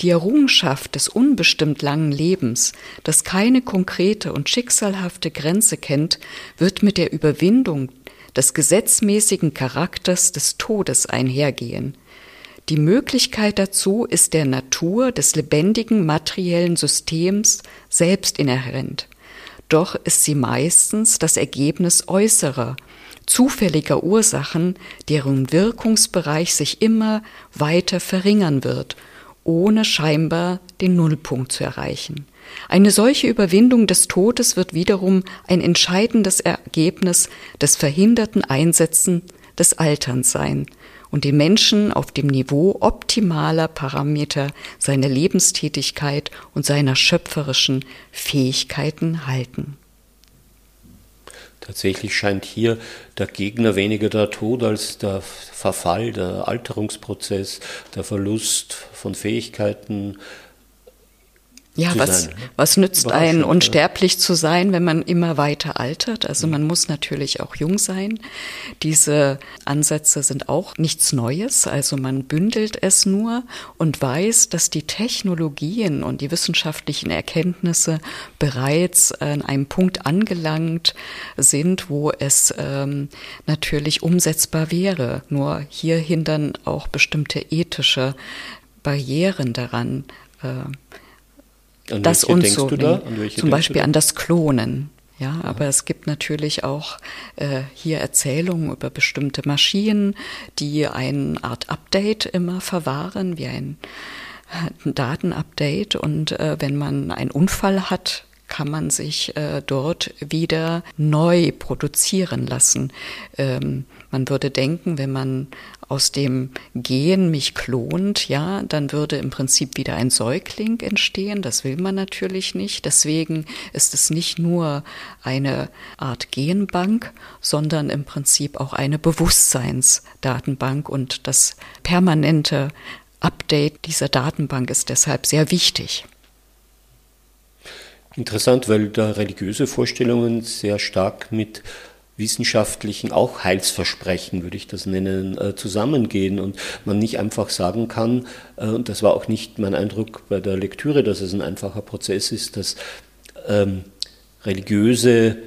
Die Errungenschaft des unbestimmt langen Lebens, das keine konkrete und schicksalhafte Grenze kennt, wird mit der Überwindung des gesetzmäßigen Charakters des Todes einhergehen. Die Möglichkeit dazu ist der Natur des lebendigen materiellen Systems selbst inhärent. Doch ist sie meistens das Ergebnis äußerer, zufälliger Ursachen, deren Wirkungsbereich sich immer weiter verringern wird ohne scheinbar den Nullpunkt zu erreichen. Eine solche Überwindung des Todes wird wiederum ein entscheidendes Ergebnis des verhinderten Einsetzen des Alterns sein und den Menschen auf dem Niveau optimaler Parameter seiner Lebenstätigkeit und seiner schöpferischen Fähigkeiten halten. Tatsächlich scheint hier der Gegner weniger der Tod als der Verfall, der Alterungsprozess, der Verlust von Fähigkeiten, ja, was, sein. was nützt ein, unsterblich zu sein, wenn man immer weiter altert? Also man muss natürlich auch jung sein. Diese Ansätze sind auch nichts Neues. Also man bündelt es nur und weiß, dass die Technologien und die wissenschaftlichen Erkenntnisse bereits an einem Punkt angelangt sind, wo es ähm, natürlich umsetzbar wäre. Nur hier hindern auch bestimmte ethische Barrieren daran. Äh, an das uns so, da? zum Beispiel an das Klonen. Ja, aber es gibt natürlich auch äh, hier Erzählungen über bestimmte Maschinen, die eine Art Update immer verwahren, wie ein, ein Datenupdate. Und äh, wenn man einen Unfall hat, kann man sich äh, dort wieder neu produzieren lassen. Ähm, man würde denken, wenn man aus dem Gen mich klont, ja, dann würde im Prinzip wieder ein Säugling entstehen. Das will man natürlich nicht. Deswegen ist es nicht nur eine Art Genbank, sondern im Prinzip auch eine Bewusstseinsdatenbank und das permanente Update dieser Datenbank ist deshalb sehr wichtig. Interessant, weil da religiöse Vorstellungen sehr stark mit wissenschaftlichen, auch Heilsversprechen, würde ich das nennen, äh, zusammengehen und man nicht einfach sagen kann, äh, und das war auch nicht mein Eindruck bei der Lektüre, dass es ein einfacher Prozess ist, dass ähm, religiöse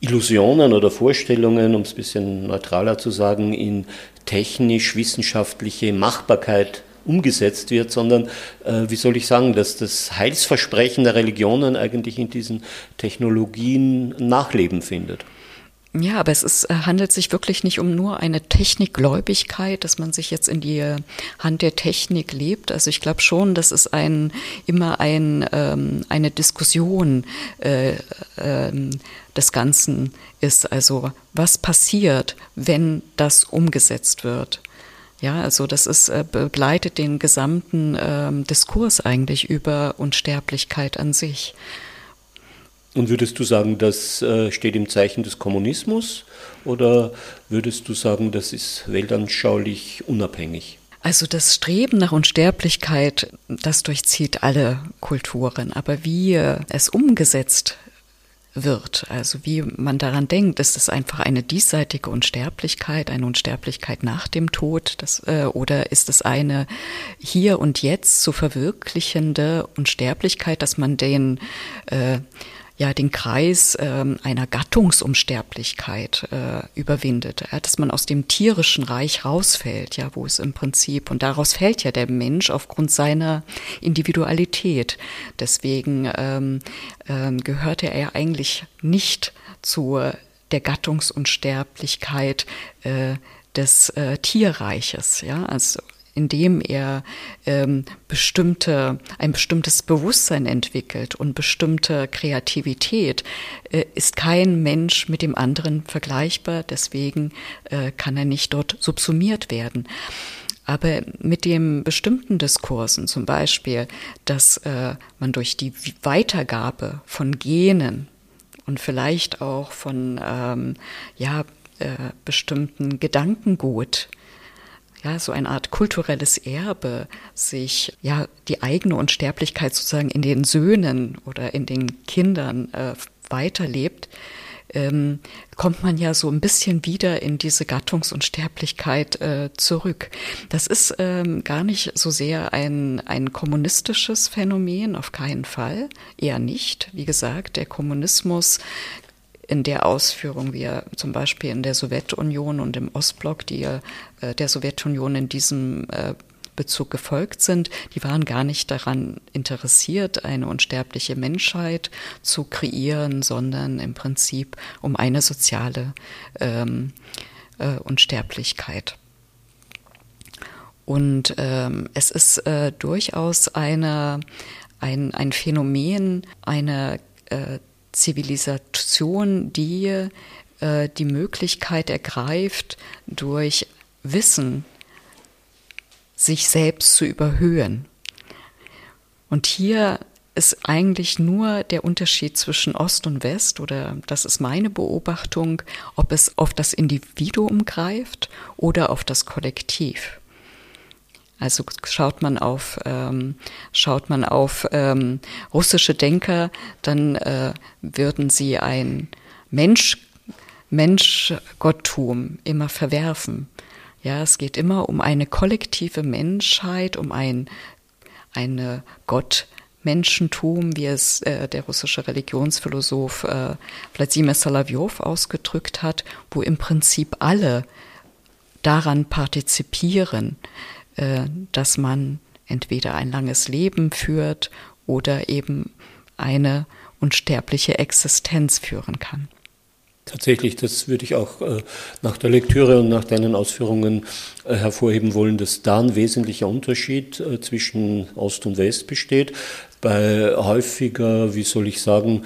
Illusionen oder Vorstellungen, um es ein bisschen neutraler zu sagen, in technisch-wissenschaftliche Machbarkeit umgesetzt wird, sondern, äh, wie soll ich sagen, dass das Heilsversprechen der Religionen eigentlich in diesen Technologien Nachleben findet. Ja, aber es ist, äh, handelt sich wirklich nicht um nur eine Technikgläubigkeit, dass man sich jetzt in die Hand der Technik lebt. Also ich glaube schon, dass es ein, immer ein, ähm, eine Diskussion äh, äh, des Ganzen ist. Also was passiert, wenn das umgesetzt wird? Ja, also das ist, äh, begleitet den gesamten ähm, Diskurs eigentlich über Unsterblichkeit an sich. Und würdest du sagen, das äh, steht im Zeichen des Kommunismus oder würdest du sagen, das ist weltanschaulich unabhängig? Also das Streben nach Unsterblichkeit, das durchzieht alle Kulturen. Aber wie es umgesetzt wird, also wie man daran denkt, ist es einfach eine diesseitige Unsterblichkeit, eine Unsterblichkeit nach dem Tod, das, äh, oder ist es eine hier und jetzt zu verwirklichende Unsterblichkeit, dass man den äh, ja den Kreis äh, einer Gattungsunsterblichkeit äh, überwindet, ja, dass man aus dem tierischen Reich rausfällt, ja, wo es im Prinzip und daraus fällt ja der Mensch aufgrund seiner Individualität. Deswegen ähm, ähm, gehörte er ja eigentlich nicht zur der Gattungsunsterblichkeit äh, des äh, Tierreiches, ja, also indem er ähm, bestimmte, ein bestimmtes Bewusstsein entwickelt und bestimmte Kreativität, äh, ist kein Mensch mit dem anderen vergleichbar. Deswegen äh, kann er nicht dort subsumiert werden. Aber mit dem bestimmten Diskursen, zum Beispiel, dass äh, man durch die Weitergabe von Genen und vielleicht auch von ähm, ja, äh, bestimmten Gedankengut ja, so eine Art kulturelles Erbe, sich ja die eigene Unsterblichkeit sozusagen in den Söhnen oder in den Kindern äh, weiterlebt, ähm, kommt man ja so ein bisschen wieder in diese Gattungsunsterblichkeit äh, zurück. Das ist ähm, gar nicht so sehr ein, ein kommunistisches Phänomen, auf keinen Fall, eher nicht. Wie gesagt, der Kommunismus in der Ausführung, wie er zum Beispiel in der Sowjetunion und im Ostblock, die äh, der Sowjetunion in diesem äh, Bezug gefolgt sind, die waren gar nicht daran interessiert, eine unsterbliche Menschheit zu kreieren, sondern im Prinzip um eine soziale ähm, äh, Unsterblichkeit. Und ähm, es ist äh, durchaus eine, ein, ein Phänomen, eine äh, Zivilisation, die äh, die Möglichkeit ergreift, durch Wissen sich selbst zu überhöhen. Und hier ist eigentlich nur der Unterschied zwischen Ost und West, oder das ist meine Beobachtung, ob es auf das Individuum greift oder auf das Kollektiv. Also schaut man auf, ähm, schaut man auf ähm, russische Denker, dann äh, würden sie ein Mensch, Menschgotttum immer verwerfen. Ja, es geht immer um eine kollektive Menschheit, um ein eine Gottmenschentum, wie es äh, der russische Religionsphilosoph äh, Wladimir Solovyov ausgedrückt hat, wo im Prinzip alle daran partizipieren, dass man entweder ein langes Leben führt oder eben eine unsterbliche Existenz führen kann. Tatsächlich, das würde ich auch äh, nach der Lektüre und nach deinen Ausführungen äh, hervorheben wollen, dass da ein wesentlicher Unterschied äh, zwischen Ost und West besteht. Bei häufiger, wie soll ich sagen,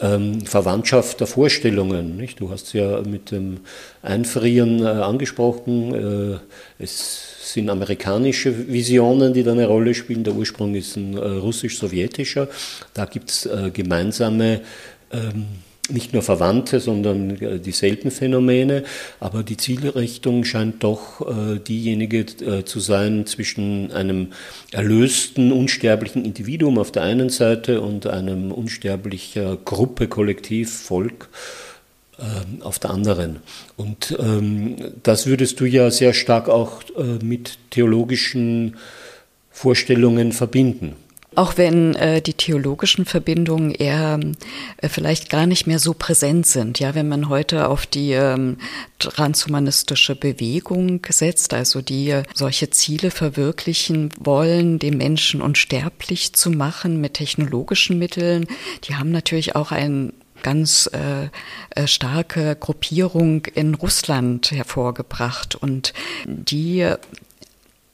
ähm, Verwandtschaft der Vorstellungen. Nicht? Du hast ja mit dem Einfrieren äh, angesprochen. Äh, es sind amerikanische Visionen, die da eine Rolle spielen. Der Ursprung ist ein äh, russisch-sowjetischer. Da gibt es äh, gemeinsame ähm, nicht nur Verwandte, sondern äh, dieselben Phänomene, aber die Zielrichtung scheint doch diejenige zu sein zwischen einem erlösten, unsterblichen Individuum auf der einen Seite und einem unsterblicher Gruppe, Kollektiv, Volk auf der anderen. Und ähm, das würdest du ja sehr stark auch äh, mit theologischen Vorstellungen verbinden. Auch wenn äh, die theologischen Verbindungen eher äh, vielleicht gar nicht mehr so präsent sind. Ja, wenn man heute auf die ähm, transhumanistische Bewegung setzt, also die äh, solche Ziele verwirklichen wollen, den Menschen unsterblich zu machen mit technologischen Mitteln, die haben natürlich auch ein ganz äh, äh, starke Gruppierung in Russland hervorgebracht und die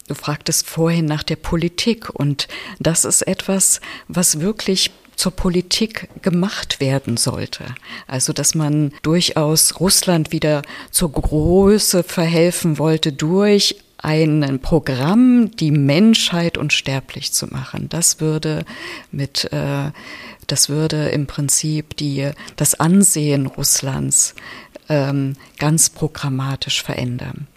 Du fragtest vorhin nach der Politik und das ist etwas, was wirklich zur Politik gemacht werden sollte. Also, dass man durchaus Russland wieder zur Größe verhelfen wollte durch ein Programm, die Menschheit unsterblich zu machen. Das würde mit, äh, das würde im Prinzip die, das Ansehen Russlands ähm, ganz programmatisch verändern.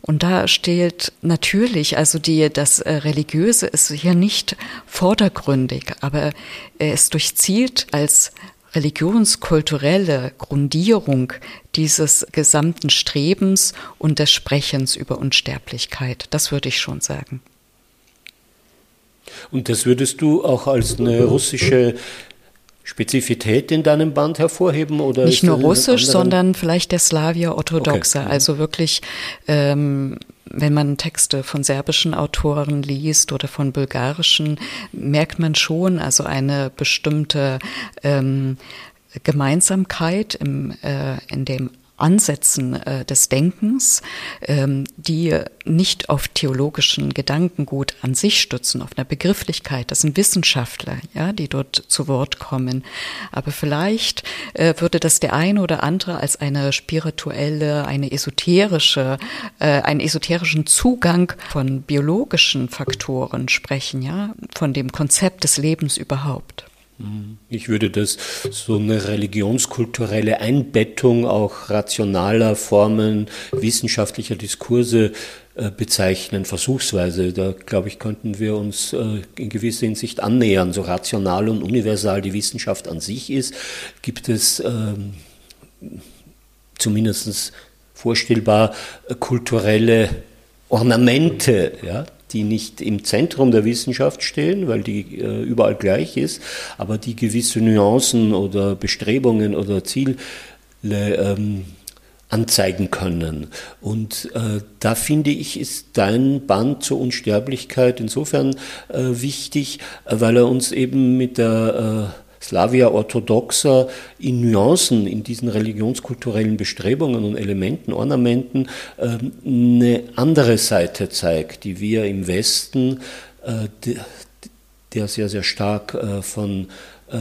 Und da steht natürlich, also die, das äh, Religiöse ist hier nicht vordergründig, aber es durchzielt als religionskulturelle Grundierung dieses gesamten Strebens und des Sprechens über Unsterblichkeit. Das würde ich schon sagen. Und das würdest du auch als eine russische Spezifität in deinem Band hervorheben? Oder Nicht nur russisch, sondern vielleicht der Slawier Orthodoxe. Okay. Also wirklich, ähm, wenn man Texte von serbischen Autoren liest oder von bulgarischen, merkt man schon also eine bestimmte ähm, Gemeinsamkeit im, äh, in dem Ansätzen äh, des Denkens, ähm, die nicht auf theologischen Gedankengut an sich stützen, auf einer Begrifflichkeit. Das sind Wissenschaftler, ja, die dort zu Wort kommen. Aber vielleicht äh, würde das der eine oder andere als eine spirituelle, eine esoterische, äh, einen esoterischen Zugang von biologischen Faktoren sprechen, ja, von dem Konzept des Lebens überhaupt. Ich würde das so eine religionskulturelle Einbettung auch rationaler Formen wissenschaftlicher Diskurse äh, bezeichnen, versuchsweise. Da, glaube ich, könnten wir uns äh, in gewisser Hinsicht annähern. So rational und universal die Wissenschaft an sich ist, gibt es ähm, zumindest vorstellbar äh, kulturelle Ornamente, ja, die nicht im Zentrum der Wissenschaft stehen, weil die äh, überall gleich ist, aber die gewisse Nuancen oder Bestrebungen oder Ziele ähm, anzeigen können. Und äh, da finde ich, ist dein Band zur Unsterblichkeit insofern äh, wichtig, äh, weil er uns eben mit der äh, Slavia orthodoxer in Nuancen, in diesen religionskulturellen Bestrebungen und Elementen, Ornamenten ähm, eine andere Seite zeigt, die wir im Westen, äh, der sehr, sehr stark äh, von äh,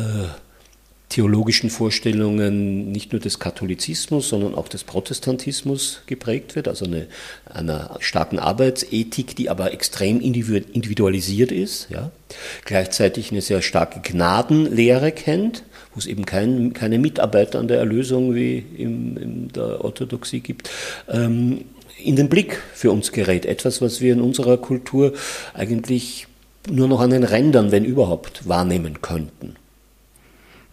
theologischen Vorstellungen nicht nur des Katholizismus, sondern auch des Protestantismus geprägt wird, also eine, einer starken Arbeitsethik, die aber extrem individualisiert ist, ja. gleichzeitig eine sehr starke Gnadenlehre kennt, wo es eben kein, keine Mitarbeiter an der Erlösung wie im, in der Orthodoxie gibt. Ähm, in den Blick für uns gerät. Etwas, was wir in unserer Kultur eigentlich nur noch an den Rändern, wenn überhaupt, wahrnehmen könnten.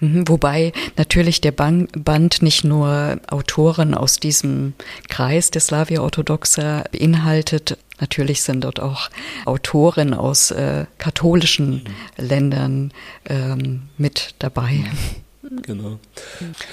Mhm, wobei natürlich der Band nicht nur Autoren aus diesem Kreis der Slavia Orthodoxa beinhaltet. Natürlich sind dort auch Autoren aus äh, katholischen mhm. Ländern ähm, mit dabei. Genau.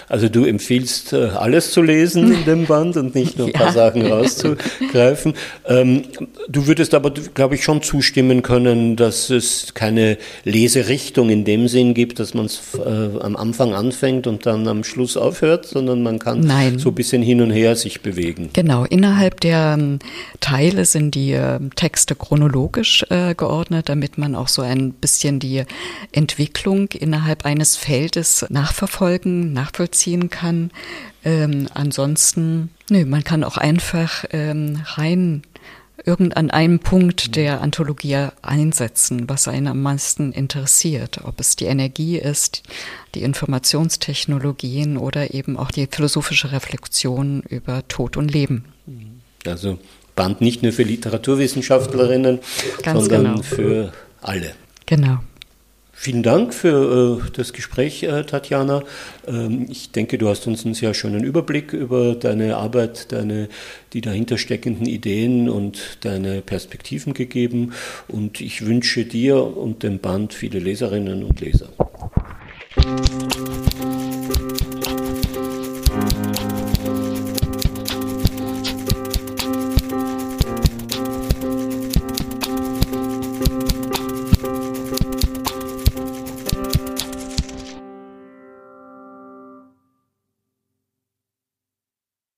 Also du empfiehlst äh, alles zu lesen in dem Band und nicht nur ein paar Sachen rauszugreifen. Ähm, du würdest aber, glaube ich, schon zustimmen können, dass es keine Leserichtung in dem Sinn gibt, dass man es äh, am Anfang anfängt und dann am Schluss aufhört, sondern man kann Nein. so ein bisschen hin und her sich bewegen. Genau, innerhalb der ähm, Teile sind die äh, Texte chronologisch äh, geordnet, damit man auch so ein bisschen die Entwicklung innerhalb eines Feldes nach nachverfolgen, nachvollziehen kann. Ähm, ansonsten, nö, man kann auch einfach ähm, rein irgend an einem Punkt der Anthologie einsetzen, was einen am meisten interessiert, ob es die Energie ist, die Informationstechnologien oder eben auch die philosophische Reflexion über Tod und Leben. Also Band nicht nur für Literaturwissenschaftlerinnen, Ganz sondern genau. für alle. Genau. Vielen Dank für äh, das Gespräch, äh, Tatjana. Ähm, ich denke, du hast uns einen sehr schönen Überblick über deine Arbeit, deine, die dahinter steckenden Ideen und deine Perspektiven gegeben. Und ich wünsche dir und dem Band viele Leserinnen und Leser. Musik